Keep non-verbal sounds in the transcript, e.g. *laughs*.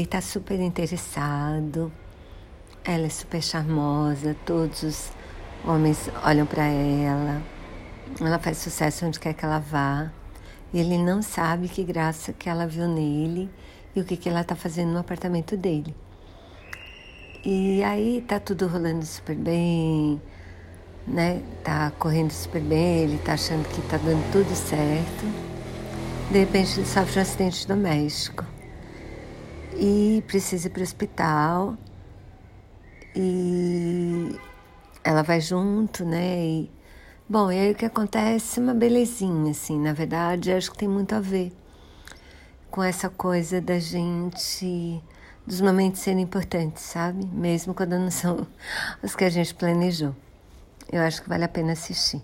Ele está super interessado, ela é super charmosa, todos os homens olham para ela, ela faz sucesso onde quer que ela vá. E ele não sabe que graça que ela viu nele e o que, que ela está fazendo no apartamento dele. E aí tá tudo rolando super bem, né? Tá correndo super bem, ele tá achando que tá dando tudo certo. De repente ele sofre um acidente doméstico e precisa ir para o hospital. E ela vai junto, né? E, bom, e aí o que acontece? Uma belezinha, assim. Na verdade, acho que tem muito a ver com essa coisa da gente dos momentos serem importantes, sabe? Mesmo quando não são *laughs* os que a gente planejou. Eu acho que vale a pena assistir.